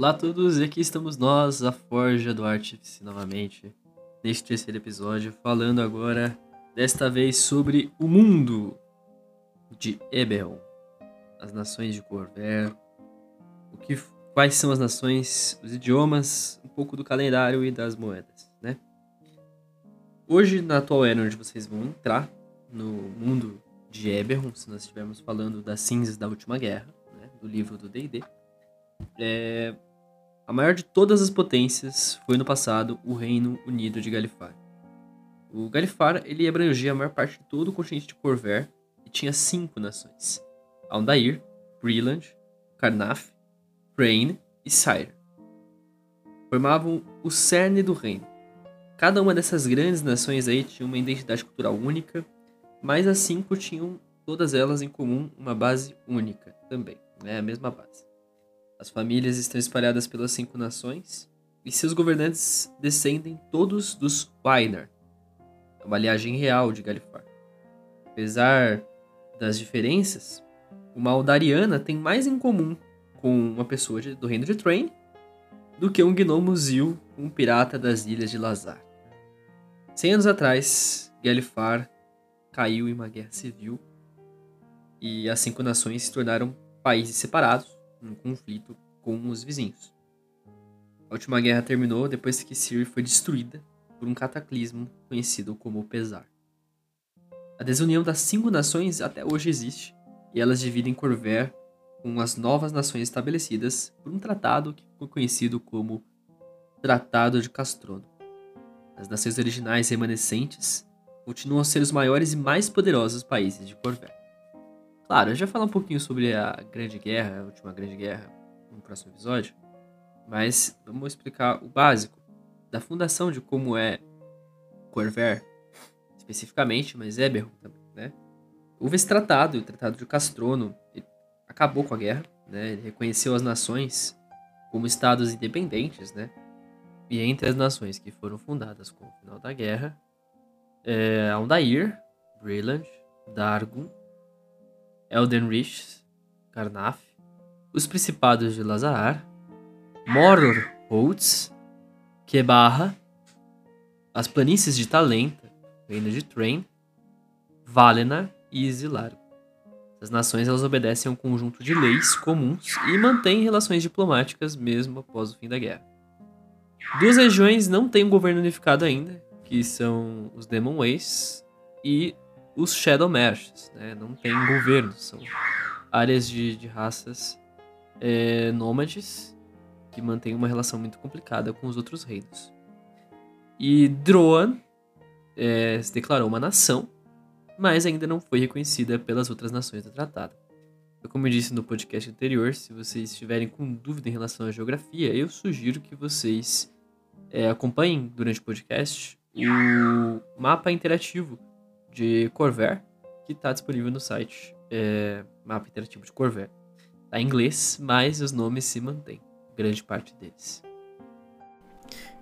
Olá a todos, e aqui estamos nós, a Forja do Artífice, novamente, neste terceiro episódio, falando agora, desta vez, sobre o mundo de Eberron, as nações de Corver, o que, quais são as nações, os idiomas, um pouco do calendário e das moedas, né? Hoje, na atual era onde vocês vão entrar, no mundo de Eberron, se nós estivermos falando das cinzas da última guerra, né, do livro do D&D, é, a maior de todas as potências foi no passado o Reino Unido de Galifar. O Galifar ele abrangia a maior parte de todo o continente de Corver e tinha cinco nações: Aldair, Breland, Carnaf, Crane e Sire. Formavam o cerne do reino. Cada uma dessas grandes nações aí tinha uma identidade cultural única, mas as cinco tinham todas elas em comum uma base única também, né? a mesma base. As famílias estão espalhadas pelas cinco nações e seus governantes descendem todos dos Wainar, uma linhagem real de Galifar. Apesar das diferenças, uma Aldariana tem mais em comum com uma pessoa de, do reino de Train do que um gnomo Zil um pirata das ilhas de Lazar. Cem anos atrás, Galifar caiu em uma guerra civil e as cinco nações se tornaram países separados um conflito com os vizinhos. A última guerra terminou depois que Ciri foi destruída por um cataclismo conhecido como Pesar. A desunião das cinco nações até hoje existe, e elas dividem Corver com as novas nações estabelecidas por um tratado que ficou conhecido como Tratado de Castrono. As nações originais remanescentes continuam a ser os maiores e mais poderosos países de Corver. Claro, eu já falar um pouquinho sobre a Grande Guerra, a última Grande Guerra, no próximo episódio, mas vamos explicar o básico da fundação de como é Corver, especificamente, mas Eberron também, né? Houve esse tratado, o Tratado de Castrono, acabou com a guerra, né? Ele reconheceu as nações como estados independentes, né? E entre as nações que foram fundadas com o final da guerra, é Aldair, Breland, Dargun Eldenrich, Karnaf, os Principados de Lazar, Moror Holtz, Kebarra, as Planícies de Talenta, Reino de Train, Valenor e Isilar. As nações elas obedecem a um conjunto de leis comuns e mantêm relações diplomáticas mesmo após o fim da guerra. Duas regiões não têm um governo unificado ainda, que são os Demon Ways e os Shadow né? Não tem governo, são áreas de, de raças é, nômades que mantêm uma relação muito complicada com os outros reinos. E Droan é, se declarou uma nação, mas ainda não foi reconhecida pelas outras nações do tratado. Então, como eu disse no podcast anterior, se vocês estiverem com dúvida em relação à geografia, eu sugiro que vocês é, acompanhem durante o podcast o mapa interativo de Corvair, que está disponível no site é, Mapa Interativo de Corvair. Está em inglês, mas os nomes se mantêm, grande parte deles.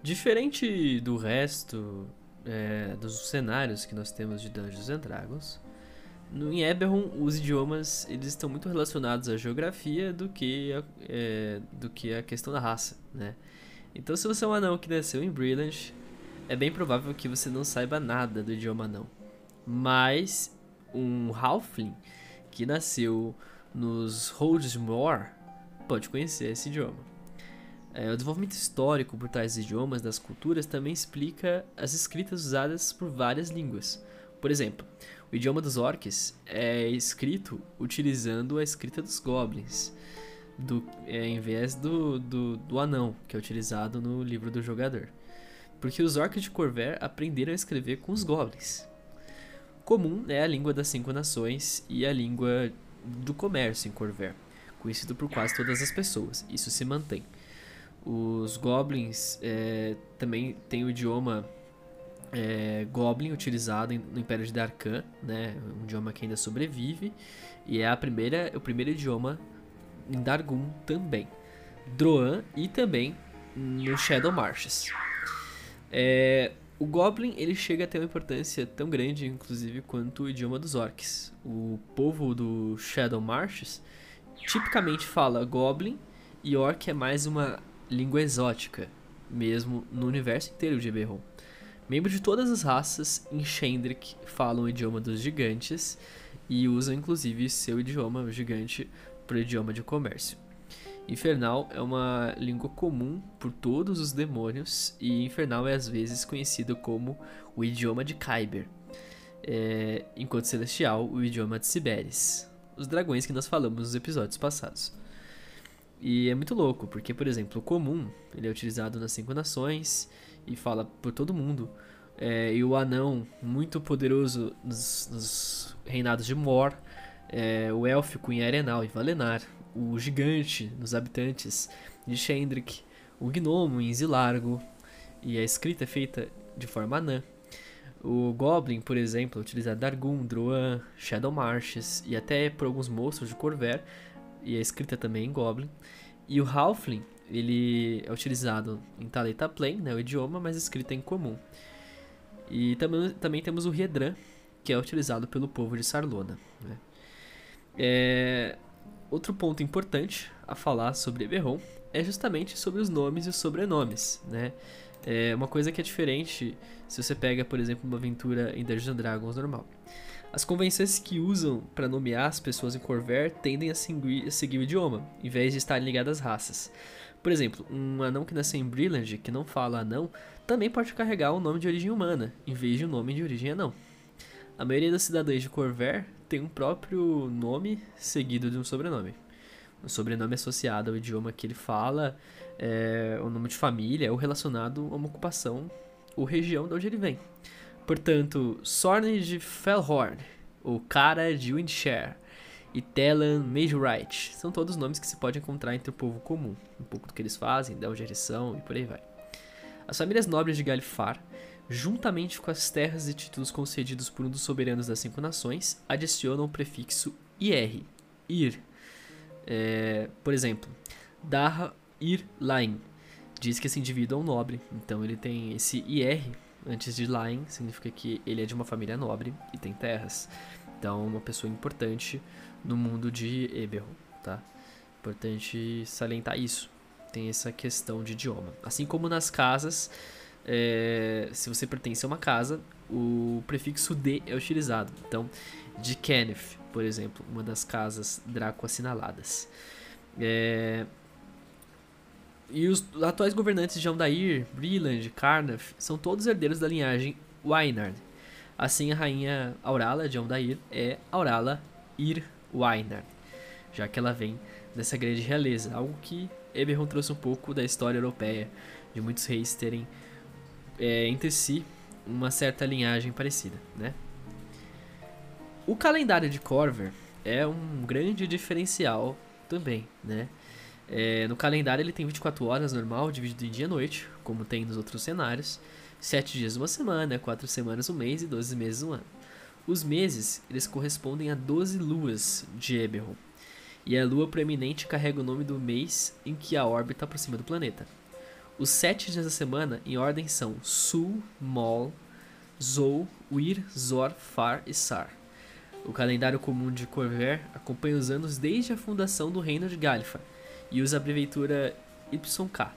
Diferente do resto é, dos cenários que nós temos de Dungeons and Dragons, no, em Eberron os idiomas eles estão muito relacionados à geografia do que a, é, do que a questão da raça, né? Então se você é um anão que nasceu em Brilliant, é bem provável que você não saiba nada do idioma anão mas um Halfling que nasceu nos Holdmore pode conhecer esse idioma. É, o desenvolvimento histórico por tais idiomas das culturas também explica as escritas usadas por várias línguas. Por exemplo, o idioma dos orcs é escrito utilizando a escrita dos goblins, do, é, em vez do, do, do anão, que é utilizado no livro do jogador. Porque os orcs de Corver aprenderam a escrever com os goblins comum é a língua das cinco nações e a língua do comércio em Corver, conhecido por quase todas as pessoas. Isso se mantém. Os goblins é, também têm o idioma é, goblin utilizado no Império de Darkan, né, um idioma que ainda sobrevive, e é a primeira, o primeiro idioma em Dargun também. Droan e também no Shadow Marshes. É, o Goblin ele chega a ter uma importância tão grande, inclusive, quanto o idioma dos orcs. O povo do Shadow Marshes tipicamente fala Goblin e Orc é mais uma língua exótica, mesmo no universo inteiro de Eberron. Membros de todas as raças em Shendrik falam o idioma dos gigantes e usam inclusive seu idioma gigante para o idioma de comércio. Infernal é uma língua comum por todos os demônios e Infernal é às vezes conhecido como o idioma de Kyber, é, enquanto Celestial o idioma de Siberis, os dragões que nós falamos nos episódios passados. E é muito louco, porque, por exemplo, o comum ele é utilizado nas cinco nações e fala por todo mundo. É, e o anão, muito poderoso nos, nos reinados de Mor, é, o élfico em Arenal e Valenar, o gigante nos habitantes de Shendrik, o gnomo em Zilargo, e a escrita é feita de forma anã. O Goblin, por exemplo, utiliza Dargun, Droan, Shadow Marshes e até por alguns monstros de Corver, e a escrita também em Goblin. E o Halfling, ele é utilizado em Taleta Plain, né, o idioma, mas escrita em comum. E também, também temos o Riedran, que é utilizado pelo povo de Sarlona. Né. É... Outro ponto importante a falar sobre Eberron é justamente sobre os nomes e os sobrenomes, né? É uma coisa que é diferente se você pega, por exemplo, uma aventura em Dungeons Dragons normal. As convenções que usam para nomear as pessoas em Corver tendem a seguir, a seguir, o idioma, em vez de estarem ligadas às raças. Por exemplo, um anão que nasceu em Brilland, que não fala anão, também pode carregar um nome de origem humana, em vez de um nome de origem anão. A maioria dos cidadãos de Corver tem um próprio nome seguido de um sobrenome. Um sobrenome associado ao idioma que ele fala, é, o nome de família ou relacionado a uma ocupação ou região de onde ele vem. Portanto, Sorn de Fellhorn, o Cara de Windshare e Telan Majorite são todos nomes que se pode encontrar entre o povo comum, um pouco do que eles fazem, da onde eles são e por aí vai. As famílias nobres de Galifar, juntamente com as terras e títulos concedidos por um dos soberanos das cinco nações, adicionam o prefixo IR, IR. É, por exemplo, Darra Ir Lain diz que esse indivíduo é um nobre, então ele tem esse IR antes de Lain, significa que ele é de uma família nobre e tem terras. Então, uma pessoa importante no mundo de Eberron, tá? Importante salientar isso. Tem essa questão de idioma. Assim como nas casas, é, se você pertence a uma casa, o prefixo D é utilizado. Então, de Kenneth, por exemplo, uma das casas Draco assinaladas. É, e os atuais governantes de Aldair, Brilland, Carnath são todos herdeiros da linhagem Wainard. Assim, a rainha Aurala de Aldair é Aurala Ir Wainard, já que ela vem dessa grande realeza, algo que Eberron trouxe um pouco da história europeia, de muitos reis terem é, entre si uma certa linhagem parecida, né? O calendário de Corver é um grande diferencial também, né? É, no calendário ele tem 24 horas normal, dividido em dia e noite, como tem nos outros cenários. 7 dias uma semana, 4 semanas um mês e 12 meses um ano. Os meses, eles correspondem a 12 luas de Eberron. E a lua proeminente carrega o nome do mês em que a órbita aproxima do planeta. Os 7 dias da semana, em ordem, são Sul, Mol, Zou, Wir, Zor, Far e Sar. O calendário comum de Corver acompanha os anos desde a fundação do reino de Galifar, e usa a abreviatura YK.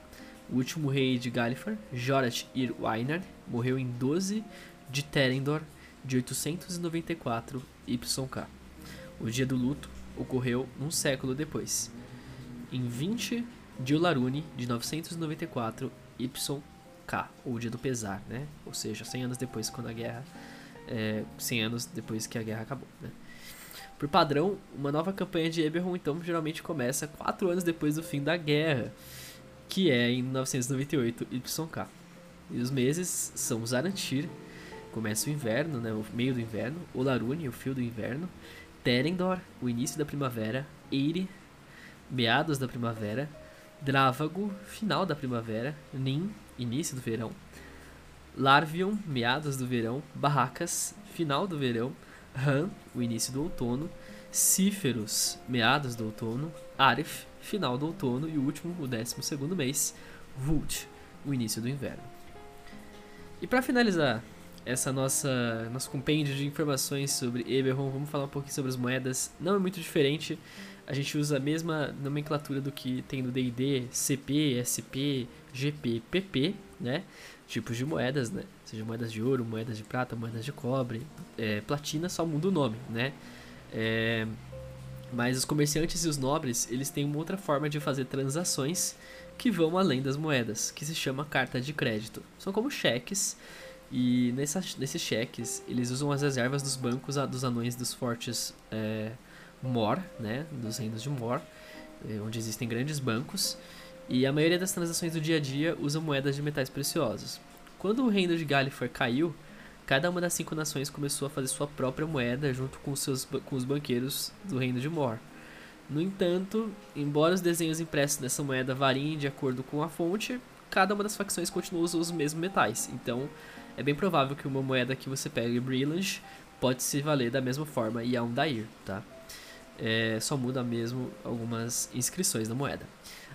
O último rei de Galifar, Jorat Ir morreu em 12 de Terendor de 894 YK. O dia do luto ocorreu um século depois, em 20 de Ularune de 994 YK, ou dia do pesar, né? Ou seja, 100 anos depois quando a guerra é, 100 anos depois que a guerra acabou, né? Por padrão, uma nova campanha de Eberron então geralmente começa 4 anos depois do fim da guerra, que é em 998 YK. E os meses são Zarantir, começa o inverno, né, o meio do inverno, Olarune, o fio do inverno, Terendor, o início da primavera, Eire, meados da primavera, Drávago, final da primavera, Nin, início do verão, Larvion, meados do verão, Barracas, final do verão, Han, o início do outono, Cíferos, meados do outono, Arif, final do outono. E o último, o décimo segundo mês, Vult, o início do inverno. E para finalizar essa nossa nosso compêndio de informações sobre Eberron, vamos falar um pouquinho sobre as moedas. Não é muito diferente, a gente usa a mesma nomenclatura do que tem no D&D, CP, SP, GP, PP, né? Tipos de moedas, né? Seja moedas de ouro, moedas de prata, moedas de cobre, é, platina, só muda o nome, né? É, mas os comerciantes e os nobres, eles têm uma outra forma de fazer transações que vão além das moedas, que se chama carta de crédito. São como cheques, e nesses cheques, eles usam as reservas dos bancos dos anões dos fortes é, Mor, né, dos reinos de Mor, é, onde existem grandes bancos, e a maioria das transações do dia a dia usa moedas de metais preciosos. Quando o reino de Gallifrey caiu, cada uma das cinco nações começou a fazer sua própria moeda junto com, seus, com os banqueiros do reino de Mor. No entanto, embora os desenhos impressos nessa moeda variem de acordo com a fonte, cada uma das facções continua usando os mesmos metais. Então, é bem provável que uma moeda que você pegue Brilliant pode se valer da mesma forma e a um Dair, tá? É, só muda mesmo algumas inscrições da moeda.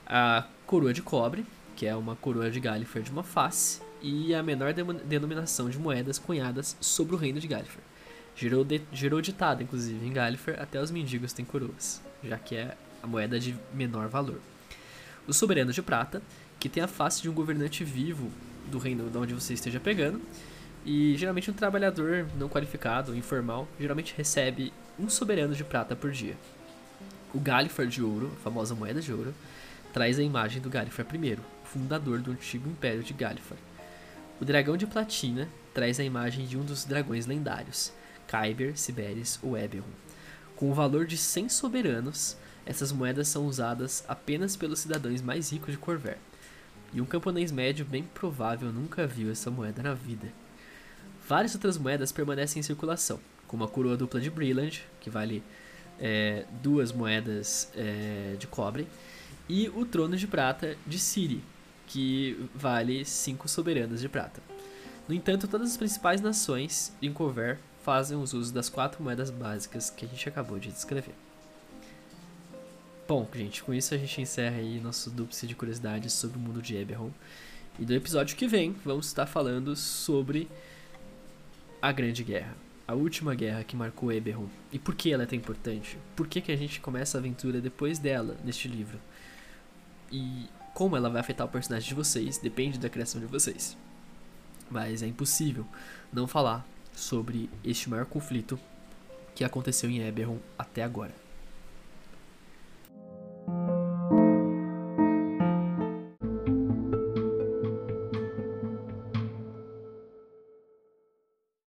A coroa de cobre, que é uma coroa de Gallifrey de uma face, e a menor de denominação de moedas cunhadas sobre o reino de Gallifrey. Gerou, de, gerou ditado, inclusive, em Gallifrey, até os mendigos têm coroas, já que é a moeda de menor valor. O soberano de prata, que tem a face de um governante vivo do reino de onde você esteja pegando, e geralmente um trabalhador não qualificado, informal, geralmente recebe um soberano de prata por dia. O Gallifrey de ouro, a famosa moeda de ouro, traz a imagem do Gallifrey I, fundador do antigo império de Gallifrey. O dragão de platina traz a imagem de um dos dragões lendários, Kyber, Siberis ou Eberron. Com o valor de 100 soberanos, essas moedas são usadas apenas pelos cidadãos mais ricos de Corver. E um camponês médio bem provável nunca viu essa moeda na vida. Várias outras moedas permanecem em circulação, como a coroa dupla de Brilliant, que vale é, duas moedas é, de cobre, e o trono de prata de Siri, que vale cinco soberanas de prata. No entanto, todas as principais nações em Cover fazem os usos das quatro moedas básicas que a gente acabou de descrever. Bom, gente, com isso a gente encerra aí nosso duplo de curiosidades sobre o mundo de Eberron. E do episódio que vem, vamos estar falando sobre a Grande Guerra a última guerra que marcou Eberron e por que ela é tão importante? Por que, que a gente começa a aventura depois dela neste livro? E como ela vai afetar o personagem de vocês depende da criação de vocês. Mas é impossível não falar sobre este maior conflito que aconteceu em Eberron até agora.